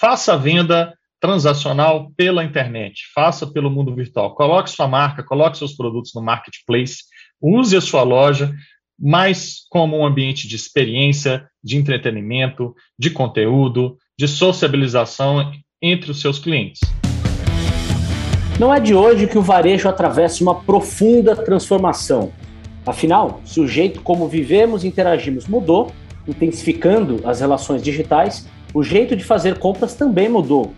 faça a venda transacional pela internet, faça pelo mundo virtual. Coloque sua marca, coloque seus produtos no marketplace, use a sua loja mais como um ambiente de experiência, de entretenimento, de conteúdo, de sociabilização entre os seus clientes. Não é de hoje que o varejo atravessa uma profunda transformação. Afinal, se o jeito como vivemos e interagimos mudou, intensificando as relações digitais, o jeito de fazer compras também mudou.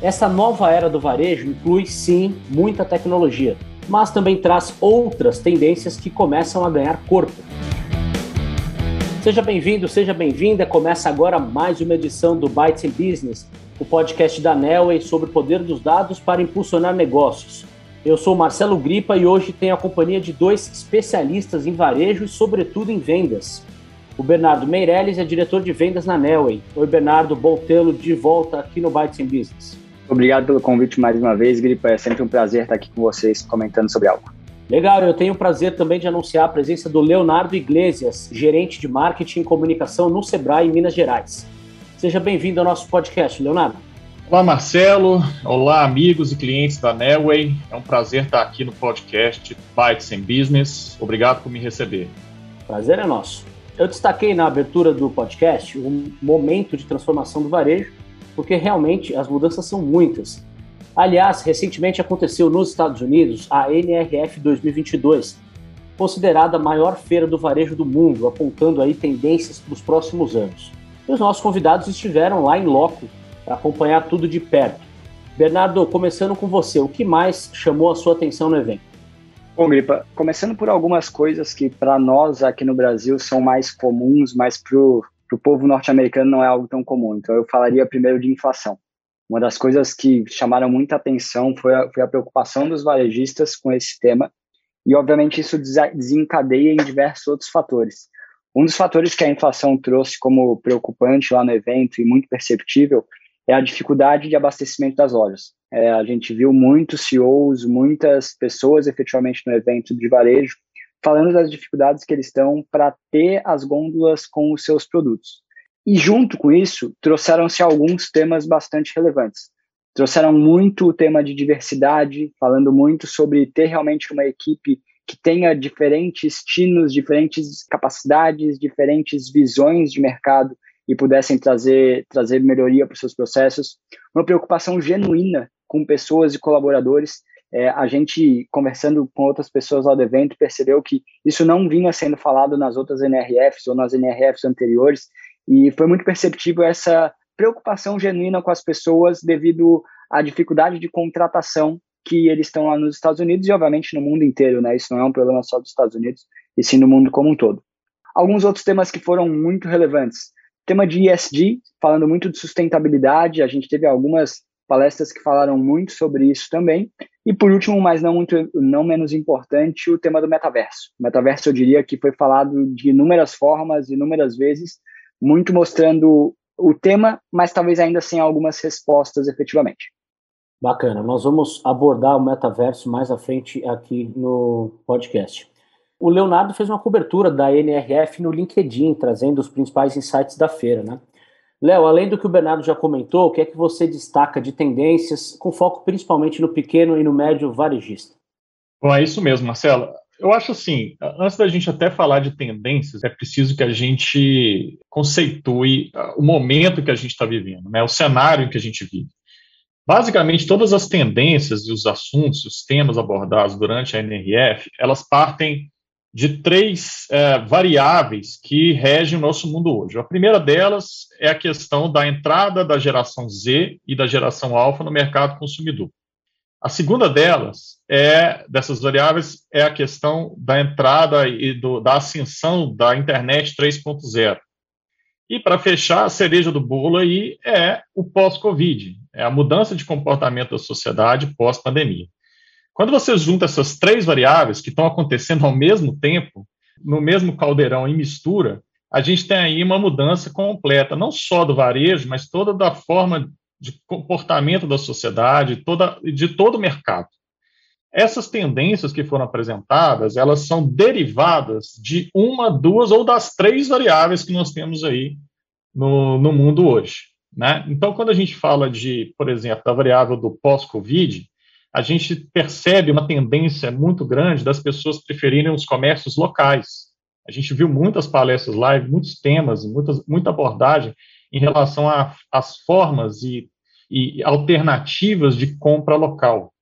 Essa nova era do varejo inclui, sim, muita tecnologia, mas também traz outras tendências que começam a ganhar corpo. Seja bem-vindo, seja bem-vinda. Começa agora mais uma edição do Bytes in Business, o podcast da Nelway sobre o poder dos dados para impulsionar negócios. Eu sou Marcelo Gripa e hoje tenho a companhia de dois especialistas em varejo e, sobretudo, em vendas. O Bernardo Meirelles é diretor de vendas na Nelway. Oi, Bernardo, bom tê-lo de volta aqui no Bytes in Business. Obrigado pelo convite mais uma vez, Gripa. É sempre um prazer estar aqui com vocês comentando sobre algo. Legal, eu tenho o prazer também de anunciar a presença do Leonardo Iglesias, gerente de marketing e comunicação no Sebrae, em Minas Gerais. Seja bem-vindo ao nosso podcast, Leonardo. Olá, Marcelo. Olá, amigos e clientes da Nelway. É um prazer estar aqui no podcast Bytes in Business. Obrigado por me receber. Prazer é nosso. Eu destaquei na abertura do podcast um momento de transformação do varejo, porque realmente as mudanças são muitas. Aliás, recentemente aconteceu nos Estados Unidos a NRF 2022, considerada a maior feira do varejo do mundo, apontando aí tendências para os próximos anos. E os nossos convidados estiveram lá em loco para acompanhar tudo de perto. Bernardo, começando com você, o que mais chamou a sua atenção no evento? Bom, Gripa, começando por algumas coisas que para nós aqui no Brasil são mais comuns, mas para o povo norte-americano não é algo tão comum. Então eu falaria primeiro de inflação. Uma das coisas que chamaram muita atenção foi a, foi a preocupação dos varejistas com esse tema, e obviamente isso desencadeia em diversos outros fatores. Um dos fatores que a inflação trouxe como preocupante lá no evento e muito perceptível é a dificuldade de abastecimento das lojas. É, a gente viu muitos CEOs, muitas pessoas efetivamente no evento de varejo falando das dificuldades que eles estão para ter as gôndolas com os seus produtos. E junto com isso, trouxeram-se alguns temas bastante relevantes. Trouxeram muito o tema de diversidade, falando muito sobre ter realmente uma equipe que tenha diferentes estilos, diferentes capacidades, diferentes visões de mercado e pudessem trazer, trazer melhoria para os seus processos. Uma preocupação genuína com pessoas e colaboradores. É, a gente, conversando com outras pessoas lá do evento, percebeu que isso não vinha sendo falado nas outras NRFs ou nas NRFs anteriores, e foi muito perceptível essa preocupação genuína com as pessoas devido à dificuldade de contratação que eles estão lá nos Estados Unidos e, obviamente, no mundo inteiro, né? Isso não é um problema só dos Estados Unidos, e sim no mundo como um todo. Alguns outros temas que foram muito relevantes. Tema de ESG, falando muito de sustentabilidade, a gente teve algumas palestras que falaram muito sobre isso também. E por último, mas não muito não menos importante, o tema do metaverso. O metaverso eu diria que foi falado de inúmeras formas, inúmeras vezes, muito mostrando o tema, mas talvez ainda sem algumas respostas efetivamente. Bacana, nós vamos abordar o metaverso mais à frente aqui no podcast. O Leonardo fez uma cobertura da NRF no LinkedIn, trazendo os principais insights da feira, né? Léo, além do que o Bernardo já comentou, o que é que você destaca de tendências, com foco principalmente no pequeno e no médio varejista? Bom, é isso mesmo, Marcelo. Eu acho assim, antes da gente até falar de tendências, é preciso que a gente conceitue o momento que a gente está vivendo, né, o cenário em que a gente vive. Basicamente, todas as tendências e os assuntos, os temas abordados durante a NRF, elas partem de três é, variáveis que regem o nosso mundo hoje. A primeira delas é a questão da entrada da geração Z e da geração alfa no mercado consumidor. A segunda delas é dessas variáveis é a questão da entrada e do, da ascensão da internet 3.0. E para fechar, a cereja do bolo aí é o pós-Covid, é a mudança de comportamento da sociedade pós-pandemia. Quando você junta essas três variáveis que estão acontecendo ao mesmo tempo, no mesmo caldeirão em mistura, a gente tem aí uma mudança completa, não só do varejo, mas toda da forma de comportamento da sociedade, toda, de todo o mercado. Essas tendências que foram apresentadas, elas são derivadas de uma, duas ou das três variáveis que nós temos aí no, no mundo hoje. Né? Então, quando a gente fala de, por exemplo, da variável do pós-Covid, a gente percebe uma tendência muito grande das pessoas preferirem os comércios locais. A gente viu muitas palestras lá, muitos temas, muitas, muita abordagem em relação às formas e, e alternativas de compra local.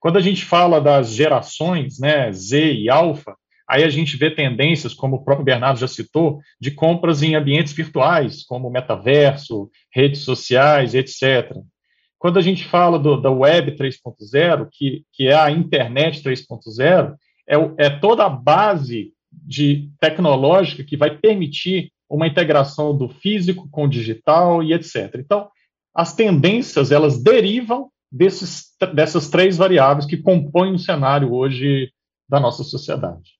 Quando a gente fala das gerações, né, Z e alfa, aí a gente vê tendências, como o próprio Bernardo já citou, de compras em ambientes virtuais, como metaverso, redes sociais, etc. Quando a gente fala do, da Web 3.0, que, que é a internet 3.0, é, é toda a base de tecnológica que vai permitir uma integração do físico com o digital e etc. Então, as tendências elas derivam desses, dessas três variáveis que compõem o cenário hoje da nossa sociedade.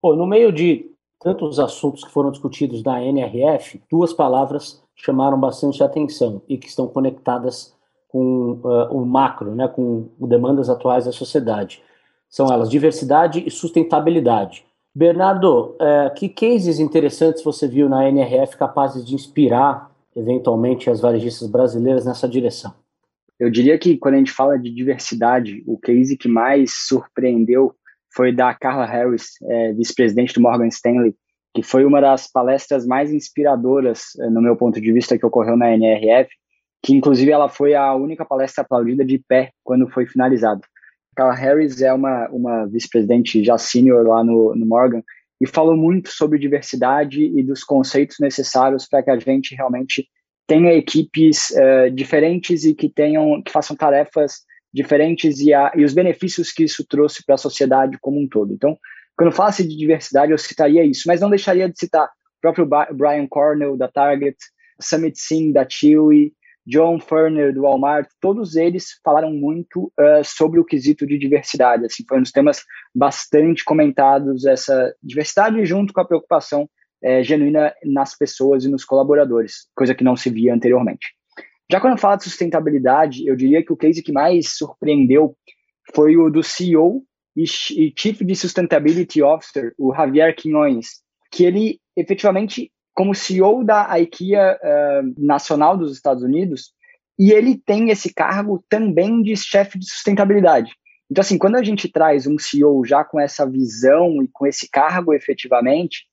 Pô, no meio de tantos assuntos que foram discutidos na NRF, duas palavras chamaram bastante atenção e que estão conectadas com uh, o macro, né, com demandas atuais da sociedade. São elas diversidade e sustentabilidade. Bernardo, uh, que cases interessantes você viu na NRF capazes de inspirar, eventualmente, as varejistas brasileiras nessa direção? Eu diria que quando a gente fala de diversidade, o case que mais surpreendeu foi da Carla Harris, é, vice-presidente do Morgan Stanley, que foi uma das palestras mais inspiradoras, é, no meu ponto de vista, que ocorreu na NRF, que inclusive ela foi a única palestra aplaudida de pé quando foi finalizado. Carla Harris é uma, uma vice-presidente já senior lá no, no Morgan e falou muito sobre diversidade e dos conceitos necessários para que a gente realmente tenha equipes uh, diferentes e que tenham que façam tarefas diferentes e, a, e os benefícios que isso trouxe para a sociedade como um todo. Então, quando falasse de diversidade, eu citaria isso, mas não deixaria de citar o próprio Brian Cornell da Target, Summit Singh da Chewy, John Furner do Walmart, todos eles falaram muito uh, sobre o quesito de diversidade. Assim, foi um dos temas bastante comentados essa diversidade junto com a preocupação uh, genuína nas pessoas e nos colaboradores, coisa que não se via anteriormente. Já quando fala de sustentabilidade, eu diria que o case que mais surpreendeu foi o do CEO e Chief de Sustainability Officer, o Javier Quinones, que ele efetivamente como CEO da IKEA uh, nacional dos Estados Unidos, e ele tem esse cargo também de chefe de sustentabilidade. Então, assim, quando a gente traz um CEO já com essa visão e com esse cargo efetivamente,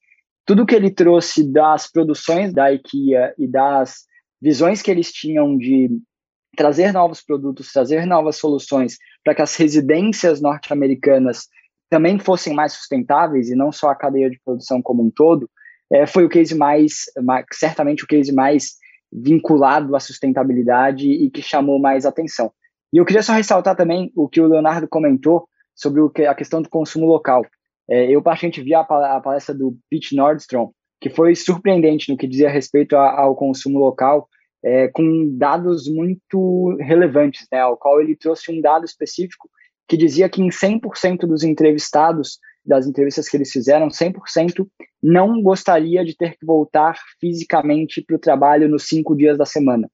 tudo que ele trouxe das produções da IKEA e das visões que eles tinham de trazer novos produtos, trazer novas soluções para que as residências norte-americanas também fossem mais sustentáveis e não só a cadeia de produção como um todo, é, foi o case mais, certamente o case mais vinculado à sustentabilidade e que chamou mais atenção. E eu queria só ressaltar também o que o Leonardo comentou sobre o que, a questão do consumo local. É, eu, particularmente, vi a, a, palestra do Pete Nordstrom, que foi surpreendente no que dizia respeito a, ao consumo local, é, com dados muito relevantes, né, ao qual ele trouxe um dado específico que dizia que em 100% dos entrevistados, das entrevistas que eles fizeram, 100% não gostaria de ter que voltar fisicamente para o trabalho nos cinco dias da semana,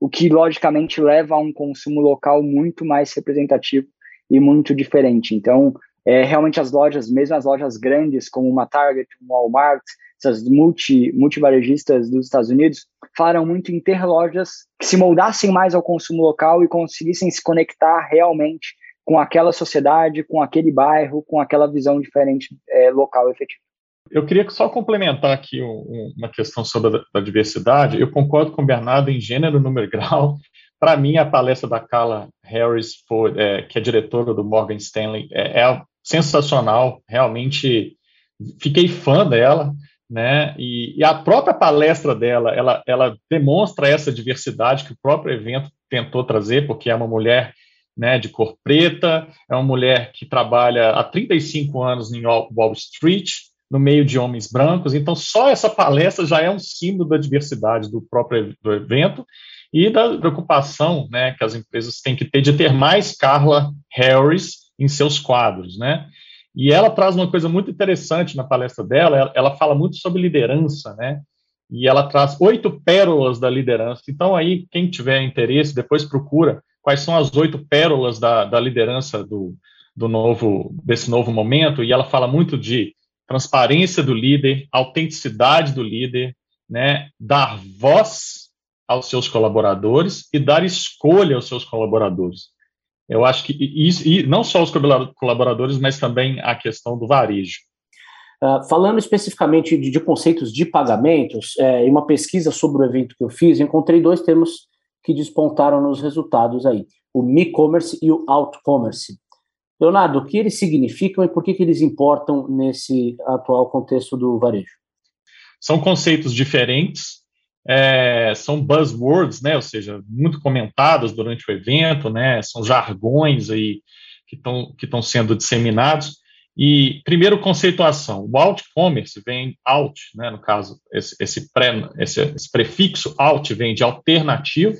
o que logicamente leva a um consumo local muito mais representativo e muito diferente. Então, é, realmente as lojas, mesmo as lojas grandes como uma Target, uma Walmart, essas multi, dos Estados Unidos, falaram muito em ter lojas que se moldassem mais ao consumo local e conseguissem se conectar realmente com aquela sociedade, com aquele bairro, com aquela visão diferente é, local efetiva. Eu queria só complementar aqui um, uma questão sobre a, diversidade. Eu concordo com o Bernardo em gênero, número e grau. Para mim, a palestra da Carla Harris, é, que é diretora do Morgan Stanley, é, é sensacional. Realmente fiquei fã dela. Né? E, e, a própria palestra dela, ela, ela demonstra essa diversidade que o próprio evento tentou trazer, porque é uma mulher né, de cor preta, é uma mulher que trabalha há 35 anos em Wall Street, no meio de homens brancos, então só essa palestra já é um símbolo da diversidade do próprio do evento e da preocupação né, que as empresas têm que ter de ter mais Carla Harris em seus quadros, né? E ela traz uma coisa muito interessante na palestra dela, ela, ela fala muito sobre liderança, né? E ela traz oito pérolas da liderança. Então, aí, quem tiver interesse, depois procura quais são as oito pérolas da, da liderança do, do novo desse novo momento e ela fala muito de transparência do líder, autenticidade do líder, né, dar voz aos seus colaboradores e dar escolha aos seus colaboradores. Eu acho que isso, e não só os colaboradores, mas também a questão do varejo. Uh, falando especificamente de, de, conceitos de pagamentos, é, em uma pesquisa sobre o evento que eu fiz, encontrei dois termos que despontaram nos resultados aí: o e-commerce e o out-commerce. Leonardo, o que eles significam e por que, que eles importam nesse atual contexto do varejo? São conceitos diferentes, é, são buzzwords, né, ou seja, muito comentados durante o evento, né, são jargões aí que estão que estão sendo disseminados. E primeiro conceituação, o out commerce vem out, né, no caso esse esse, pré, esse, esse prefixo out vem de alternativo.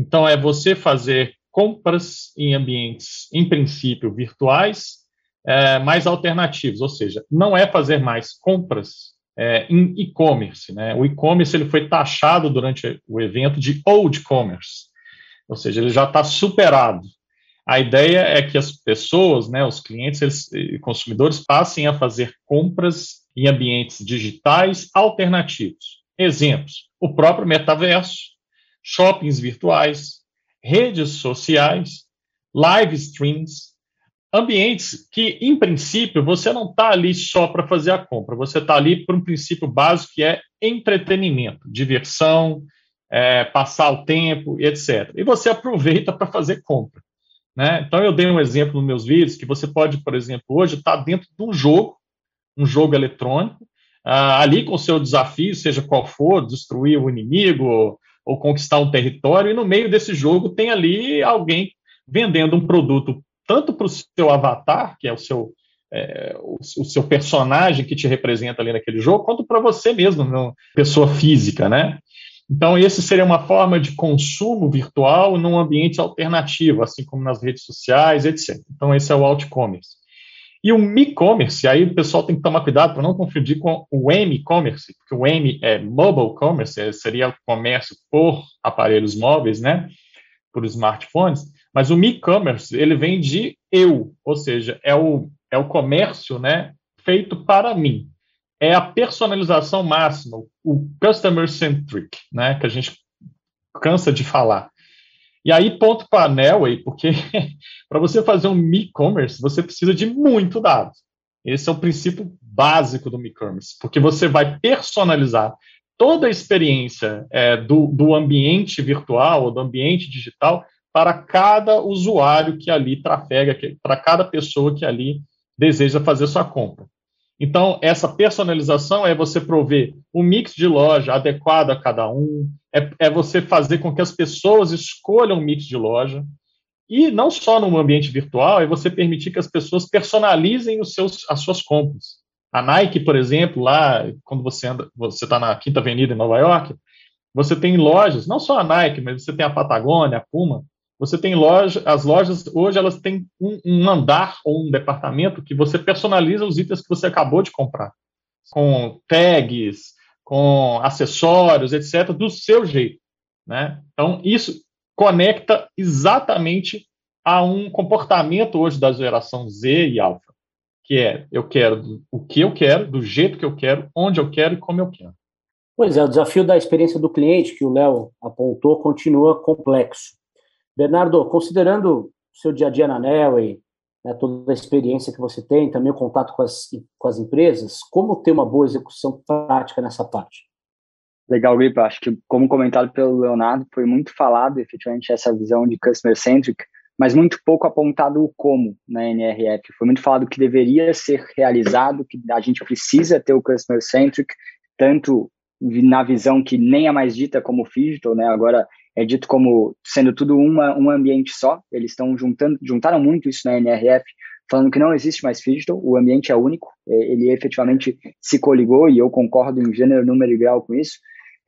Então é você fazer compras em ambientes, em princípio, virtuais, é, mais alternativos, ou seja, não é fazer mais compras é, em e-commerce. Né? O e-commerce ele foi taxado durante o evento de old commerce, ou seja, ele já está superado. A ideia é que as pessoas, né, os clientes e consumidores passem a fazer compras em ambientes digitais alternativos. Exemplos: o próprio metaverso, shoppings virtuais, redes sociais, live streams, ambientes que, em princípio, você não está ali só para fazer a compra, você está ali por um princípio básico que é entretenimento, diversão, é, passar o tempo, etc. E você aproveita para fazer compra. Né? Então, eu dei um exemplo nos meus vídeos que você pode, por exemplo, hoje estar tá dentro de um jogo, um jogo eletrônico, ah, ali com o seu desafio, seja qual for, destruir o inimigo, ou conquistar um território, e no meio desse jogo tem ali alguém vendendo um produto tanto para o seu avatar, que é o seu, é, o, o, seu personagem que te representa ali naquele jogo, quanto para você mesmo, não, pessoa física, né? Então, esse seria uma forma de consumo virtual num ambiente alternativo, assim como nas redes sociais, etc. Então, esse é o alt-commerce. E o e-commerce, aí o pessoal tem que tomar cuidado para não confundir com o M-commerce, porque o M é mobile commerce, é, seria o comércio por aparelhos móveis, né, por smartphones, mas o e-commerce, ele vem de eu, ou seja, é o, é o comércio, né, feito para mim. É a personalização máxima, o customer centric, né, que a gente cansa de falar. E aí, ponto para a Nelway, porque para você fazer um e-commerce, você precisa de muito dado. Esse é o princípio básico do e-commerce, porque você vai personalizar toda a experiência é, do, do ambiente virtual ou do ambiente digital para cada usuário que ali trafega, para cada pessoa que ali deseja fazer sua compra. Então, essa personalização é você prover um mix de loja adequado a cada um, é, é você fazer com que as pessoas escolham um mix de loja, e não só no ambiente virtual, é você permitir que as pessoas personalizem os seus, as suas compras. A Nike, por exemplo, lá, quando você anda, você está na Quinta Avenida em Nova York, você tem lojas, não só a Nike, mas você tem a Patagônia, a Puma, você tem loja, as lojas hoje elas têm um, um, andar ou um departamento que você personaliza os itens que você acabou de comprar, com tags, com acessórios, etc, do seu jeito, né? Então isso conecta exatamente a um comportamento hoje da geração Z e alfa, que é eu quero o que eu quero, do jeito que eu quero, onde eu quero e como eu quero. Pois é, o desafio da experiência do cliente que o Léo apontou continua complexo. Bernardo, considerando o seu dia a dia na Nelway, né, toda a experiência que você tem, também o contato com as, com as empresas, como ter uma boa execução prática nessa parte? Legal, Gripa. Acho que, como comentado pelo Leonardo, foi muito falado efetivamente essa visão de customer-centric, mas muito pouco apontado o como na NRF. Foi muito falado que deveria ser realizado, que a gente precisa ter o customer-centric, tanto na visão que nem é mais dita como digital, né? Agora é dito como sendo tudo uma, um ambiente só. Eles estão juntando, juntaram muito isso na NRF, falando que não existe mais digital, o ambiente é único, é, ele efetivamente se coligou e eu concordo em gênero, número e grau com isso.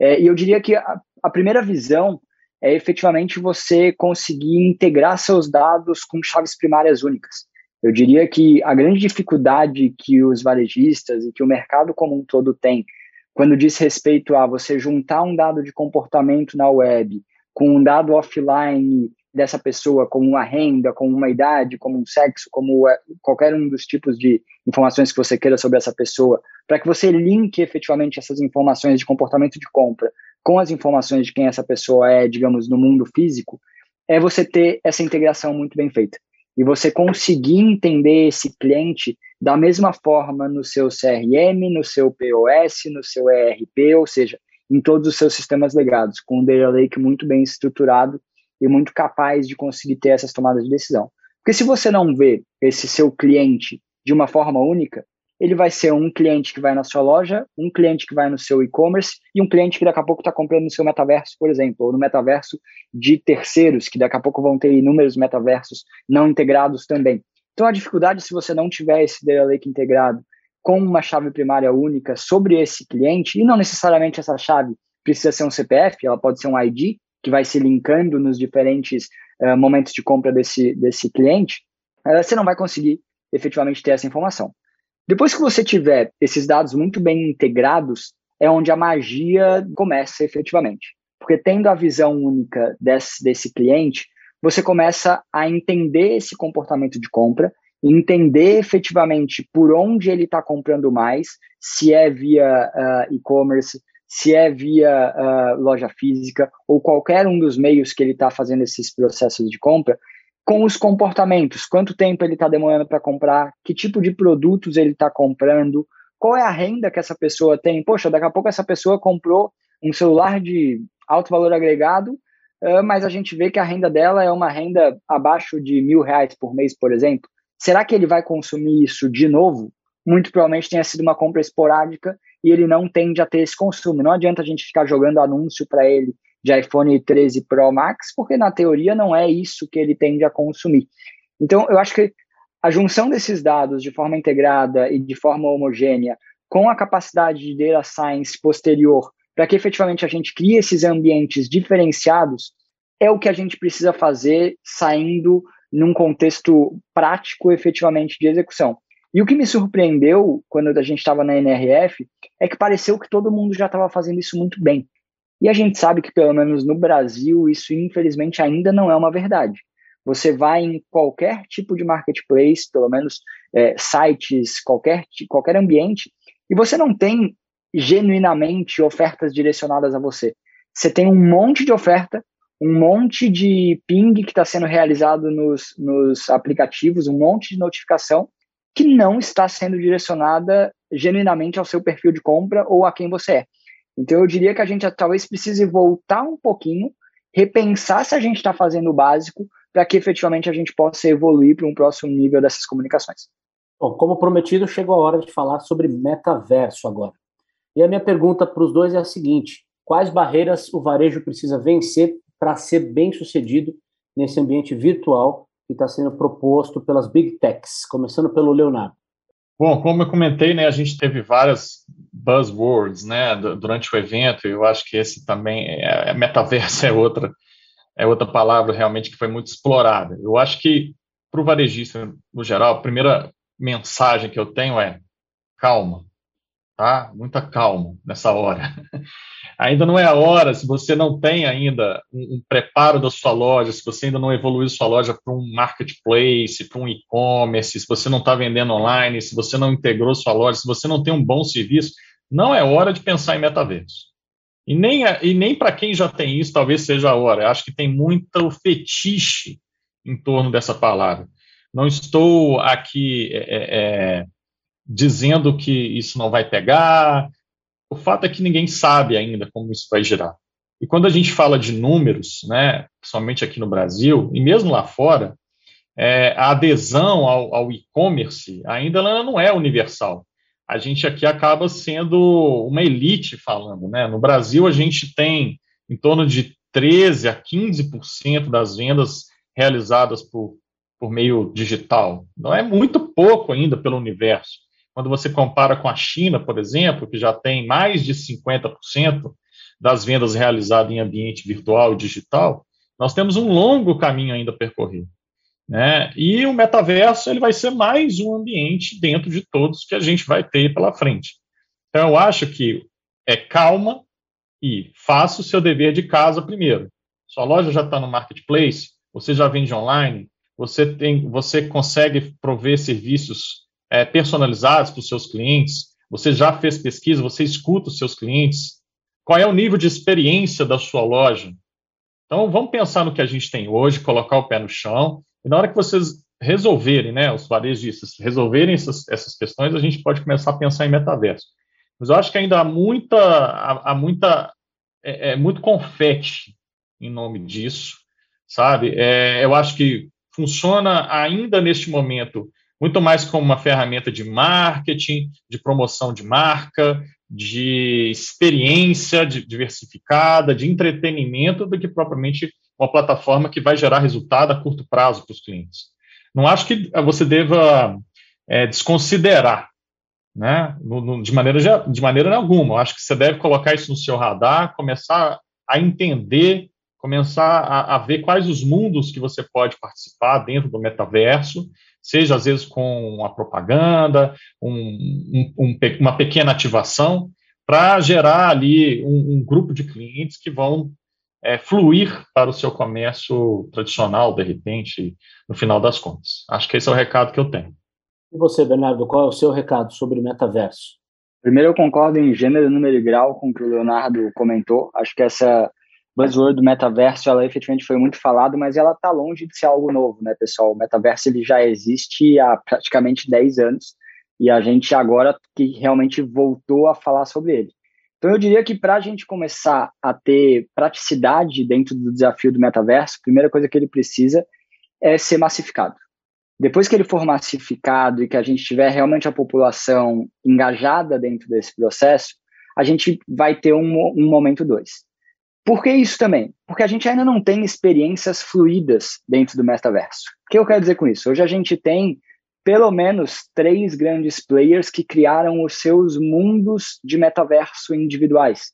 É, e eu diria que a, a primeira visão é efetivamente você conseguir integrar seus dados com chaves primárias únicas. Eu diria que a grande dificuldade que os varejistas e que o mercado como um todo tem quando diz respeito a você juntar um dado de comportamento na web com um dado offline dessa pessoa como uma renda, como uma idade, como um sexo, como é, qualquer um dos tipos de informações que você queira sobre essa pessoa, para que você linke efetivamente essas informações de comportamento de compra com as informações de quem essa pessoa é, digamos, no mundo físico, é você ter essa integração muito bem feita. E você conseguir entender esse cliente da mesma forma no seu CRM, no seu POS, no seu ERP, ou seja, em todos os seus sistemas legados, com um data lake muito bem estruturado e muito capaz de conseguir ter essas tomadas de decisão. Porque se você não vê esse seu cliente de uma forma única, ele vai ser um cliente que vai na sua loja, um cliente que vai no seu e-commerce e um cliente que daqui a pouco está comprando no seu metaverso, por exemplo, ou no metaverso de terceiros, que daqui a pouco vão ter inúmeros metaversos não integrados também. Então, a dificuldade, se você não tiver esse data lake integrado com uma chave primária única sobre esse cliente, e não necessariamente essa chave precisa ser um CPF, ela pode ser um ID, que vai se linkando nos diferentes uh, momentos de compra desse, desse cliente, uh, você não vai conseguir efetivamente ter essa informação. Depois que você tiver esses dados muito bem integrados, é onde a magia começa efetivamente. Porque tendo a visão única desse, desse cliente, você começa a entender esse comportamento de compra, entender efetivamente por onde ele está comprando mais, se é via uh, e-commerce, se é via uh, loja física ou qualquer um dos meios que ele está fazendo esses processos de compra, com os comportamentos, quanto tempo ele está demorando para comprar, que tipo de produtos ele está comprando, qual é a renda que essa pessoa tem. Poxa, daqui a pouco essa pessoa comprou um celular de alto valor agregado, uh, mas a gente vê que a renda dela é uma renda abaixo de mil reais por mês, por exemplo. Será que ele vai consumir isso de novo? Muito provavelmente tenha sido uma compra esporádica e ele não tende a ter esse consumo. Não adianta a gente ficar jogando anúncio para ele de iPhone 13 Pro Max, porque na teoria não é isso que ele tende a consumir. Então, eu acho que a junção desses dados de forma integrada e de forma homogênea, com a capacidade de data science posterior, para que efetivamente a gente crie esses ambientes diferenciados, é o que a gente precisa fazer saindo num contexto prático, efetivamente, de execução. E o que me surpreendeu quando a gente estava na NRF é que pareceu que todo mundo já estava fazendo isso muito bem. E a gente sabe que, pelo menos no Brasil, isso infelizmente ainda não é uma verdade. Você vai em qualquer tipo de marketplace, pelo menos é, sites, qualquer, qualquer ambiente, e você não tem genuinamente ofertas direcionadas a você. Você tem um monte de oferta, um monte de ping que está sendo realizado nos, nos aplicativos, um monte de notificação que não está sendo direcionada genuinamente ao seu perfil de compra ou a quem você é. Então, eu diria que a gente talvez precise voltar um pouquinho, repensar se a gente está fazendo o básico, para que efetivamente a gente possa evoluir para um próximo nível dessas comunicações. Bom, como prometido, chegou a hora de falar sobre metaverso agora. E a minha pergunta para os dois é a seguinte: quais barreiras o varejo precisa vencer para ser bem sucedido nesse ambiente virtual que está sendo proposto pelas big techs, começando pelo Leonardo? Bom, como eu comentei, né, a gente teve várias buzzwords, né, durante o evento. Eu acho que esse também é, é metaverso é outra é outra palavra realmente que foi muito explorada. Eu acho que para o varejista no geral, a primeira mensagem que eu tenho é calma, tá? Muita calma nessa hora. ainda não é a hora, se você não tem ainda um, um preparo da sua loja, se você ainda não evoluiu sua loja para um marketplace, para um e-commerce, se você não está vendendo online, se você não integrou sua loja, se você não tem um bom serviço, não é hora de pensar em metaverso. E nem, e nem para quem já tem isso, talvez seja a hora. Eu acho que tem muito fetiche em torno dessa palavra. Não estou aqui é, é, é dizendo que isso não vai pegar, o fato é que ninguém sabe ainda como isso vai girar. E quando a gente fala de números, né, somente aqui no Brasil e mesmo lá fora, é, a adesão ao, ao e-commerce ainda não é universal. A gente aqui acaba sendo uma elite falando, né? No Brasil a gente tem em torno de 13 a 15% das vendas realizadas por, por meio digital. Não é muito pouco ainda pelo universo. Quando você compara com a China, por exemplo, que já tem mais de 50% das vendas realizadas em ambiente virtual e digital, nós temos um longo caminho ainda a percorrer. Né? E o metaverso ele vai ser mais um ambiente dentro de todos que a gente vai ter pela frente. Então, eu acho que é calma e faça o seu dever de casa primeiro. Sua loja já está no marketplace, você já vende online, você tem, você consegue prover serviços é, personalizados para os seus clientes, você já fez pesquisa, você escuta os seus clientes, qual é o nível de experiência da sua loja? Então, vamos pensar no que a gente tem hoje, colocar o pé no chão, e na hora que vocês resolverem, né, os varejistas resolverem essas, essas questões, a gente pode começar a pensar em metaverso. Mas eu acho que ainda há muita, há, há muita, é, é, muito confete em nome disso, sabe? É, eu acho que funciona ainda neste momento muito mais como uma ferramenta de marketing, de promoção de marca, de experiência de, diversificada, de entretenimento, do que propriamente uma plataforma que vai gerar resultado a curto prazo para os clientes. Não acho que você deva é, desconsiderar, né, de, maneira, de maneira alguma. Eu acho que você deve colocar isso no seu radar, começar a entender, começar a, a ver quais os mundos que você pode participar dentro do metaverso, seja às vezes com uma propaganda, um, um, um, uma pequena ativação, para gerar ali um, grupo de clientes que vão é, fluir para o seu comércio tradicional, de repente, no final das contas. Acho que esse é o recado que eu tenho. E você, Bernardo, qual é o seu recado sobre o metaverso? Primeiro, eu concordo em gênero, número e grau com o que o Leonardo comentou. Acho que essa buzzword do metaverso, ela efetivamente foi muito falada, mas ela está longe de ser algo novo, né, pessoal? O metaverso ele já existe há praticamente 10 anos e a gente agora que realmente voltou a falar sobre ele. Então, eu diria que para a gente começar a ter praticidade dentro do desafio do metaverso, a primeira coisa que ele precisa é ser massificado. Depois que ele for massificado e que a gente tiver realmente a população engajada dentro desse processo, a gente vai ter um, um momento dois. Por que isso também? Porque a gente ainda não tem experiências fluídas dentro do metaverso. O que eu quero dizer com isso? Hoje a gente tem pelo menos três grandes players que criaram os seus mundos de metaverso individuais.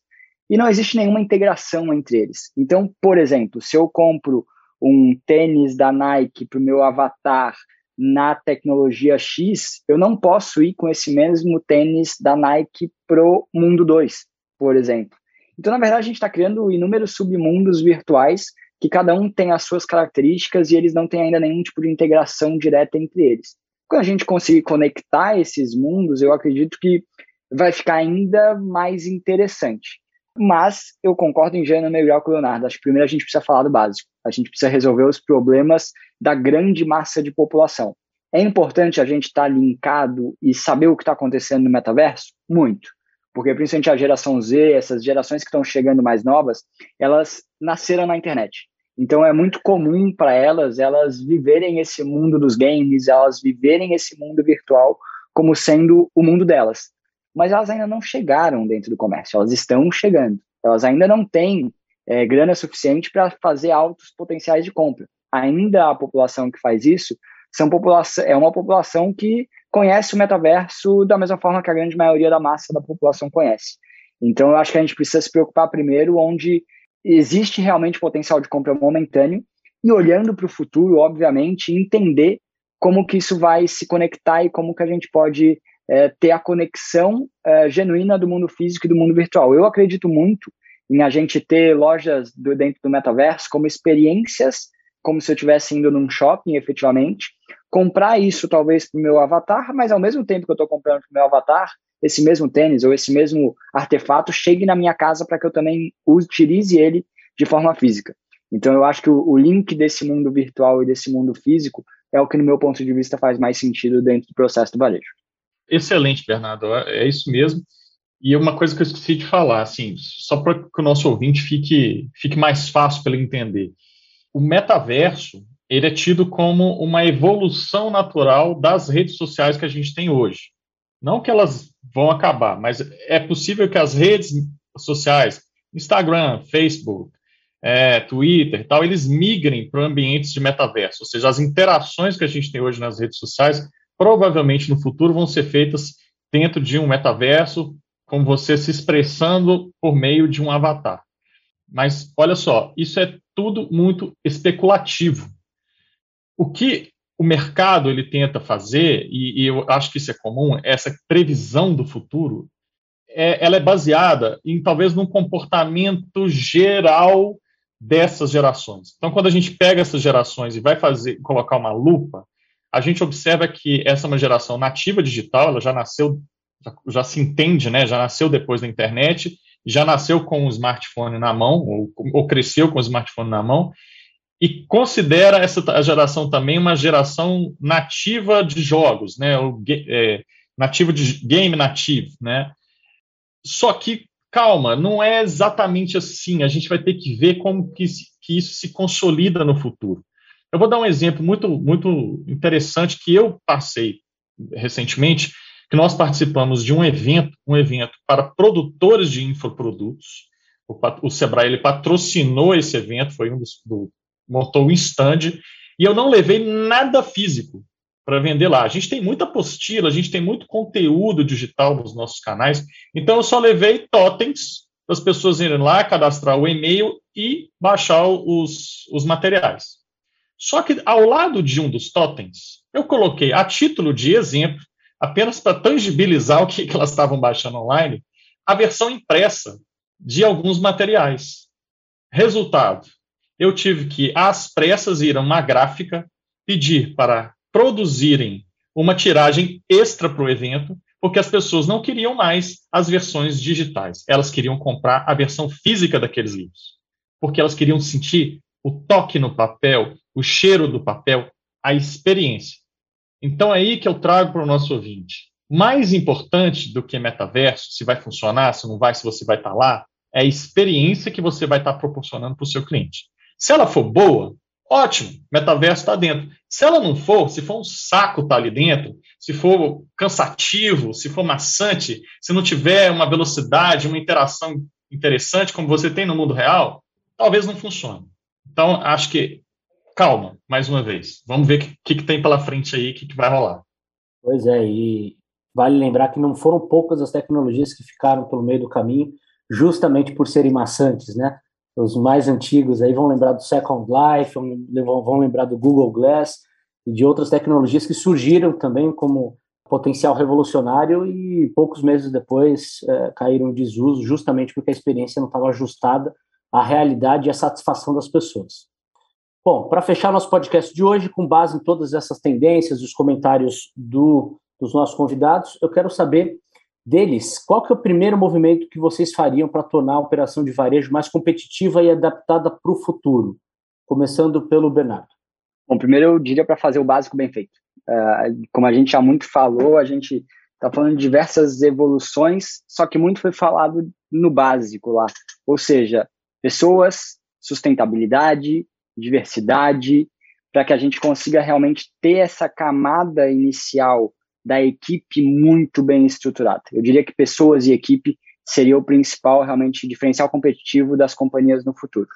E não existe nenhuma integração entre eles. Então, por exemplo, se eu compro um tênis da Nike para o meu avatar na tecnologia X, eu não posso ir com esse mesmo tênis da Nike pro mundo 2, por exemplo. Então, na verdade, a gente está criando inúmeros submundos virtuais que cada um tem as suas características e eles não têm ainda nenhum tipo de integração direta entre eles. Quando a gente conseguir conectar esses mundos, eu acredito que vai ficar ainda mais interessante. Mas eu concordo em gênero melhor com o Leonardo. Acho que primeiro a gente precisa falar do básico. A gente precisa resolver os problemas da grande massa de população. É importante a gente estar tá linkado e saber o que está acontecendo no metaverso? Muito porque principalmente a geração Z, essas gerações que estão chegando mais novas, elas nasceram na internet. Então é muito comum para elas elas viverem esse mundo dos games, elas viverem esse mundo virtual como sendo o mundo delas. Mas elas ainda não chegaram dentro do comércio, elas estão chegando. Elas ainda não têm é, grana suficiente para fazer altos potenciais de compra. Ainda a população que faz isso são população, é uma população que conhece o metaverso da mesma forma que a grande maioria da massa da população conhece. Então, eu acho que a gente precisa se preocupar primeiro onde existe realmente potencial de compra momentâneo e olhando para o futuro, obviamente, entender como que isso vai se conectar e como que a gente pode é, ter a conexão é, genuína do mundo físico e do mundo virtual. Eu acredito muito em a gente ter lojas do, dentro do metaverso como experiências, como se eu estivesse indo num shopping, efetivamente, comprar isso talvez para o meu avatar, mas ao mesmo tempo que eu estou comprando para o meu avatar, esse mesmo tênis ou esse mesmo artefato chegue na minha casa para que eu também utilize ele de forma física. Então eu acho que o, o, link desse mundo virtual e desse mundo físico é o que, no meu ponto de vista, faz mais sentido dentro do processo do varejo. Excelente, Bernardo. É, é isso mesmo. E uma coisa que eu esqueci de falar, assim, só para que o nosso ouvinte fique, fique mais fácil para ele entender. O metaverso, ele é tido como uma evolução natural das redes sociais que a gente tem hoje. Não que elas vão acabar, mas é possível que as redes sociais, Instagram, Facebook, é, Twitter tal, eles migrem para ambientes de metaverso, ou seja, as interações que a gente tem hoje nas redes sociais provavelmente no futuro vão ser feitas dentro de um metaverso, com você se expressando por meio de um avatar. Mas olha só, isso é tudo muito especulativo. O que o mercado ele tenta fazer, e, e, eu acho que isso é comum, essa previsão do futuro, é, ela é baseada em talvez num comportamento geral dessas gerações. Então, quando a gente pega essas gerações e vai fazer, colocar uma lupa, a gente observa que essa é uma geração nativa digital, ela já nasceu, já, já se entende, né? Já nasceu depois da internet, já nasceu com o smartphone na mão, ou, ou cresceu com o smartphone na mão, e considera essa geração também uma geração nativa de jogos, né? O, é, nativo de game nativo, né? Só que calma, não é exatamente assim. A gente vai ter que ver como que, que isso se consolida no futuro. Eu vou dar um exemplo muito muito interessante que eu passei recentemente, que nós participamos de um evento, um evento para produtores de infoprodutos. O, o Sebrae ele patrocinou esse evento, foi um dos do, montou um stand e eu não levei nada físico para vender lá. A gente tem muita apostila, a gente tem muito conteúdo digital nos nossos canais, então eu só levei totens para as pessoas irem lá, cadastrar o e-mail e baixar os, os materiais. Só que ao lado de um dos totens, eu coloquei a título de exemplo, apenas para tangibilizar o que, que elas estavam baixando online, a versão impressa de alguns materiais. Resultado: eu tive que, às pressas, ir a uma gráfica, pedir para produzirem uma tiragem extra para o evento, porque as pessoas não queriam mais as versões digitais, elas queriam comprar a versão física daqueles livros, porque elas queriam sentir o toque no papel, o cheiro do papel, a experiência. Então, é aí que eu trago para o nosso ouvinte. Mais importante do que metaverso, se vai funcionar, se não vai, se você vai estar lá, é a experiência que você vai estar proporcionando para o seu cliente. Se ela for boa, ótimo, metaverso está dentro. Se ela não for, se for um saco estar tá ali dentro, se for cansativo, se for maçante, se não tiver uma velocidade, uma interação interessante como você tem no mundo real, talvez não funcione. Então, acho que calma, mais uma vez. Vamos ver o que, que, tem pela frente aí, o que, que vai rolar. Pois é, e vale lembrar que não foram poucas as tecnologias que ficaram pelo meio do caminho, justamente por serem maçantes, né? Os mais antigos aí vão lembrar do Second Life, vão, lembrar do Google Glass e de outras tecnologias que surgiram também como potencial revolucionário e poucos meses depois é, caíram em desuso, justamente porque a experiência não estava ajustada à realidade e à satisfação das pessoas. Bom, para fechar nosso podcast de hoje, com base em todas essas tendências os comentários do, dos nossos convidados, eu quero saber deles, qual que é o primeiro movimento que vocês fariam para tornar a operação de varejo mais competitiva e adaptada para o futuro? Começando pelo Bernardo. Bom, primeiro eu diria para fazer o básico bem feito. Uh, como a gente já muito falou, a gente está falando de diversas evoluções, só que muito foi falado no básico lá. Ou seja, pessoas, sustentabilidade, diversidade, para que a gente consiga realmente ter essa camada inicial da equipe muito bem estruturada. Eu diria que pessoas e equipe seria o principal, realmente, diferencial competitivo das companhias no futuro.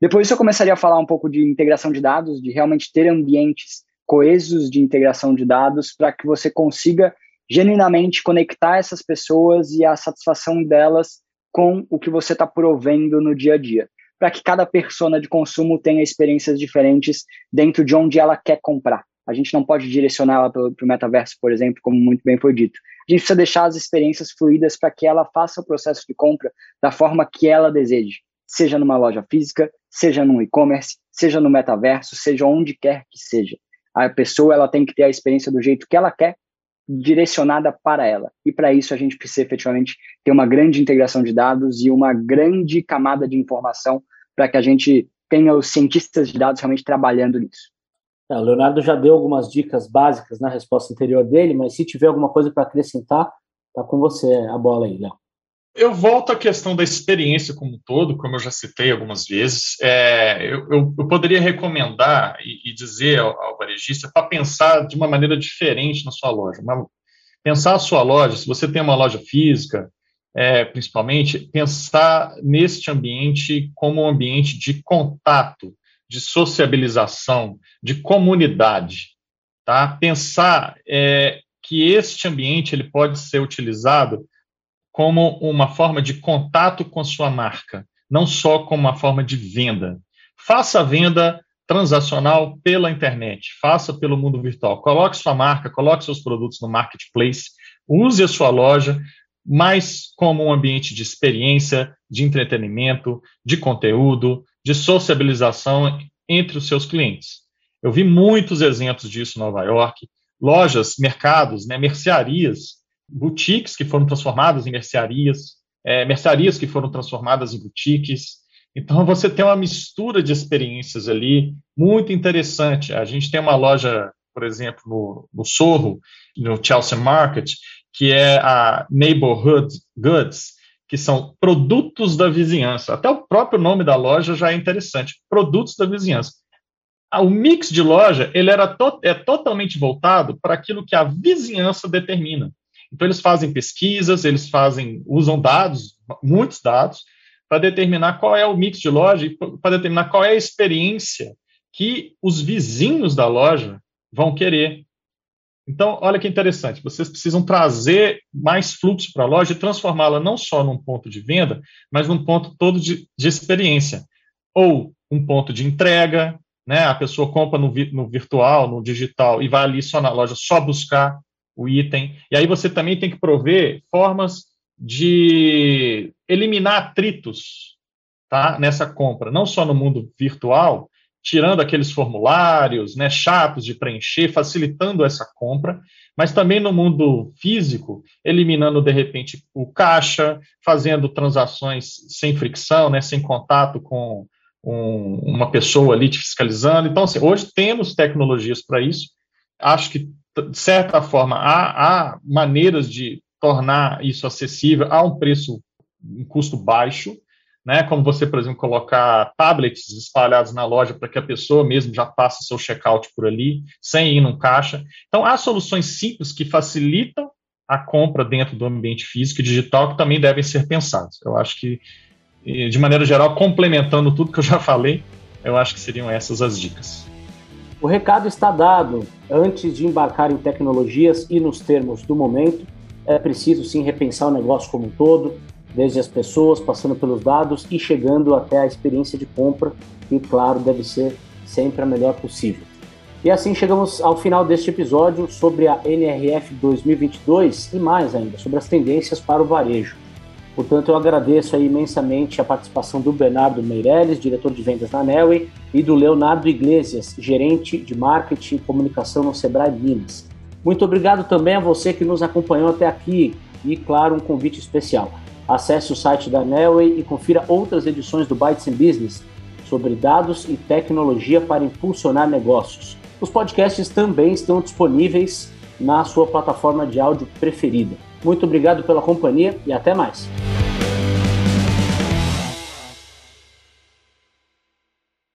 Depois eu começaria a falar um pouco de integração de dados, de realmente ter ambientes coesos de integração de dados para que você consiga genuinamente conectar essas pessoas e a satisfação delas com o que você está provendo no dia a dia, para que cada persona de consumo tenha experiências diferentes dentro de onde ela quer comprar. A gente não pode direcionar ela para o metaverso, por exemplo, como muito bem foi dito. A gente precisa deixar as experiências fluídas para que ela faça o processo de compra da forma que ela deseje, seja numa loja física, seja num e-commerce, seja no metaverso, seja onde quer que seja. A pessoa ela tem que ter a experiência do jeito que ela quer, direcionada para ela. E para isso a gente precisa efetivamente ter uma grande integração de dados e uma grande camada de informação para que a gente tenha os cientistas de dados realmente trabalhando nisso. É, o Leonardo já deu algumas dicas básicas na resposta anterior dele, mas se tiver alguma coisa para acrescentar, tá com você a bola aí, Léo. Eu volto à questão da experiência como um todo, como eu já citei algumas vezes. É, eu, eu, eu, poderia recomendar e, e dizer ao, ao varejista para pensar de uma maneira diferente na sua loja. Pensar a sua loja, se você tem uma loja física, é, principalmente, pensar neste ambiente como um ambiente de contato, de sociabilização, de comunidade. Tá? Pensar é, que este ambiente ele pode ser utilizado como uma forma de contato com sua marca, não só como uma forma de venda. Faça a venda transacional pela internet, faça pelo mundo virtual. Coloque sua marca, coloque seus produtos no marketplace, use a sua loja, mais como um ambiente de experiência, de entretenimento, de conteúdo, de sociabilização entre os seus clientes. Eu vi muitos exemplos disso em Nova York, lojas, mercados, né, mercearias, boutiques que foram transformadas em mercearias, é, mercearias que foram transformadas em boutiques. Então, você tem uma mistura de experiências ali muito interessante. A gente tem uma loja, por exemplo, no, no Sorro, no Chelsea Market, que é a Neighborhood Goods, que são produtos da vizinhança. Até o próprio nome da loja já é interessante, produtos da vizinhança. Ah, o mix de loja ele era to é totalmente voltado para aquilo que a vizinhança determina. Então eles fazem pesquisas, eles fazem usam dados, muitos dados, para determinar qual é o mix de loja e para determinar qual é a experiência que os vizinhos da loja vão querer. Então, olha que interessante, vocês precisam trazer mais fluxo para a loja e transformá-la não só num ponto de venda, mas num ponto todo de, de experiência. Ou um ponto de entrega, né? A pessoa compra no, no virtual, no digital, e vai ali só na loja, só buscar o item. E aí você também tem que prover formas de eliminar atritos tá, nessa compra, não só no mundo virtual, tirando aqueles formulários né, chatos de preencher, facilitando essa compra, mas também no mundo físico, eliminando, de repente, o caixa, fazendo transações sem fricção, né, sem contato com um, uma pessoa ali te fiscalizando. Então, assim, hoje temos tecnologias para isso. Acho que, de certa forma, há, há maneiras de tornar isso acessível a um preço, um custo baixo, né? Como você, por exemplo, colocar tablets espalhados na loja para que a pessoa mesmo já faça seu checkout por ali, sem ir num caixa. Então, há soluções simples que facilitam a compra dentro do ambiente físico e digital que também devem ser pensadas. Eu acho que, de maneira geral, complementando tudo que eu já falei, eu acho que seriam essas as dicas. O recado está dado. Antes de embarcar em tecnologias e nos termos do momento, é preciso sim repensar o negócio como um todo, desde as pessoas, passando pelos dados e chegando até a experiência de compra, que, claro, deve ser sempre a melhor possível. E assim chegamos ao final deste episódio sobre a NRF 2022 e mais ainda, sobre as tendências para o varejo. Portanto, eu agradeço imensamente a participação do Bernardo Meirelles, diretor de vendas na Nelway, e do Leonardo Iglesias, gerente de marketing e comunicação no Sebrae Minas. Muito obrigado também a você que nos acompanhou até aqui e, claro, um convite especial. Acesse o site da Nelway e confira outras edições do Bytes in Business sobre dados e tecnologia para impulsionar negócios. Os podcasts também estão disponíveis na sua plataforma de áudio preferida. Muito obrigado pela companhia e até mais.